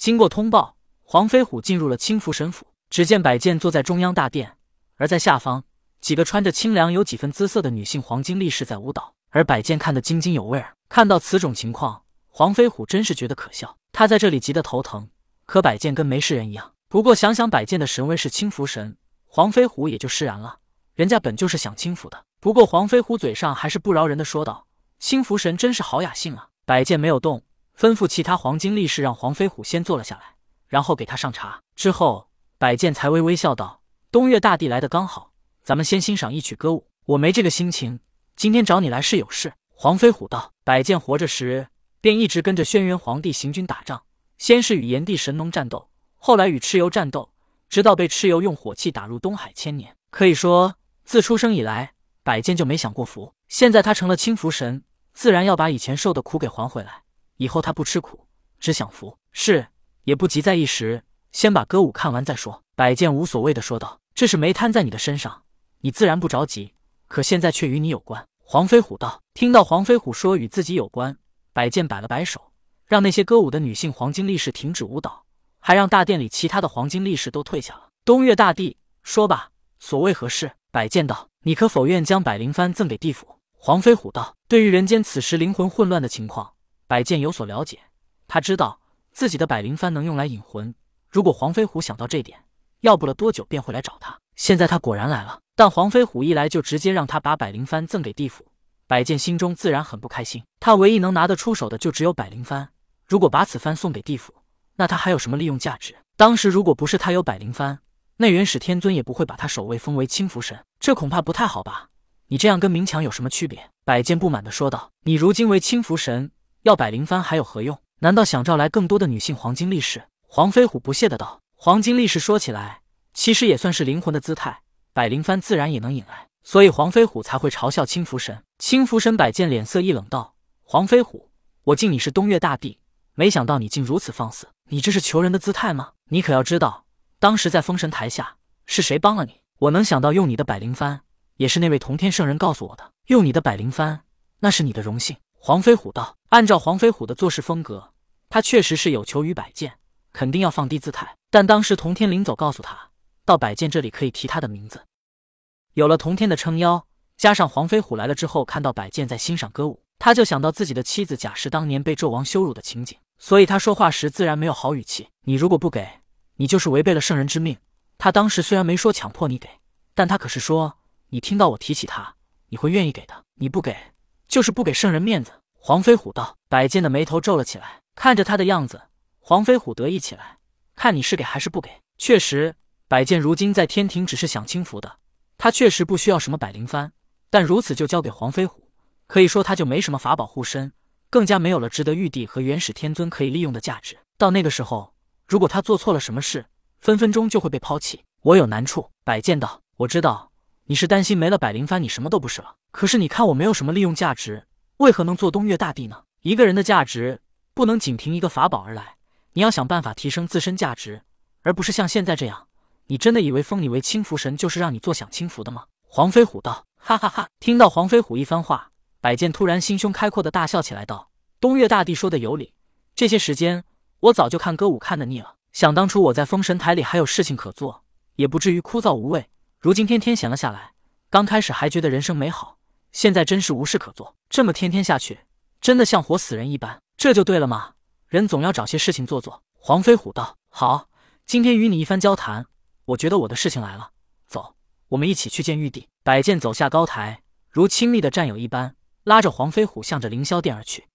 经过通报，黄飞虎进入了青福神府。只见百剑坐在中央大殿，而在下方，几个穿着清凉、有几分姿色的女性黄金力士在舞蹈。而百剑看得津津有味儿。看到此种情况，黄飞虎真是觉得可笑。他在这里急得头疼，可百剑跟没事人一样。不过想想百剑的神位是青福神，黄飞虎也就释然了。人家本就是想清福的。不过黄飞虎嘴上还是不饶人的说道：“青福神真是好雅兴啊！”百剑没有动，吩咐其他黄金力士让黄飞虎先坐了下来，然后给他上茶。之后，百剑才微微笑道：“东岳大帝来的刚好，咱们先欣赏一曲歌舞。我没这个心情，今天找你来是有事。”黄飞虎道：“百剑活着时便一直跟着轩辕皇帝行军打仗，先是与炎帝神农战斗，后来与蚩尤战斗，直到被蚩尤用火器打入东海千年。可以说，自出生以来，百剑就没享过福。现在他成了青福神，自然要把以前受的苦给还回来。以后他不吃苦，只享福。是，也不急在一时，先把歌舞看完再说。”百剑无所谓的说道：“这是没摊在你的身上，你自然不着急。可现在却与你有关。”黄飞虎道：“听到黄飞虎说与自己有关，百剑摆了摆手，让那些歌舞的女性黄金力士停止舞蹈，还让大殿里其他的黄金力士都退下了。东岳大帝，说吧，所谓何事？”百剑道：“你可否愿将百灵幡赠给地府？”黄飞虎道：“对于人间此时灵魂混乱的情况，百剑有所了解。他知道自己的百灵幡能用来引魂。如果黄飞虎想到这点，要不了多久便会来找他。现在他果然来了。”但黄飞虎一来就直接让他把百灵幡赠给地府，百剑心中自然很不开心。他唯一能拿得出手的就只有百灵幡，如果把此幡送给地府，那他还有什么利用价值？当时如果不是他有百灵幡，那元始天尊也不会把他守卫封为清福神，这恐怕不太好吧？你这样跟明强有什么区别？百剑不满地说道：“你如今为清福神，要百灵幡还有何用？难道想招来更多的女性黄金力士？”黄飞虎不屑的道：“黄金力士说起来，其实也算是灵魂的姿态。”百灵幡自然也能引来，所以黄飞虎才会嘲笑青福神。青福神百剑脸色一冷，道：“黄飞虎，我敬你是东岳大帝，没想到你竟如此放肆！你这是求人的姿态吗？你可要知道，当时在封神台下是谁帮了你？我能想到用你的百灵幡，也是那位同天圣人告诉我的。用你的百灵幡，那是你的荣幸。”黄飞虎道：“按照黄飞虎的做事风格，他确实是有求于百剑，肯定要放低姿态。但当时同天临走告诉他。”到百剑这里可以提他的名字，有了同天的撑腰，加上黄飞虎来了之后，看到百剑在欣赏歌舞，他就想到自己的妻子贾氏当年被纣王羞辱的情景，所以他说话时自然没有好语气。你如果不给，你就是违背了圣人之命。他当时虽然没说强迫你给，但他可是说你听到我提起他，你会愿意给的。你不给，就是不给圣人面子。黄飞虎道，百剑的眉头皱了起来，看着他的样子，黄飞虎得意起来，看你是给还是不给？确实。百剑如今在天庭只是享清福的，他确实不需要什么百灵幡，但如此就交给黄飞虎，可以说他就没什么法宝护身，更加没有了值得玉帝和元始天尊可以利用的价值。到那个时候，如果他做错了什么事，分分钟就会被抛弃。我有难处。百剑道：“我知道你是担心没了百灵幡，你什么都不是了。可是你看我没有什么利用价值，为何能做东岳大帝呢？一个人的价值不能仅凭一个法宝而来，你要想办法提升自身价值，而不是像现在这样。”你真的以为封你为清福神就是让你坐享清福的吗？黄飞虎道：“哈哈哈！”听到黄飞虎一番话，百剑突然心胸开阔的大笑起来，道：“东岳大帝说的有理，这些时间我早就看歌舞看得腻了。想当初我在封神台里还有事情可做，也不至于枯燥无味。如今天天闲了下来，刚开始还觉得人生美好，现在真是无事可做。这么天天下去，真的像活死人一般。这就对了嘛，人总要找些事情做做。”黄飞虎道：“好，今天与你一番交谈。”我觉得我的事情来了，走，我们一起去见玉帝。摆剑走下高台，如亲密的战友一般，拉着黄飞虎向着凌霄殿而去。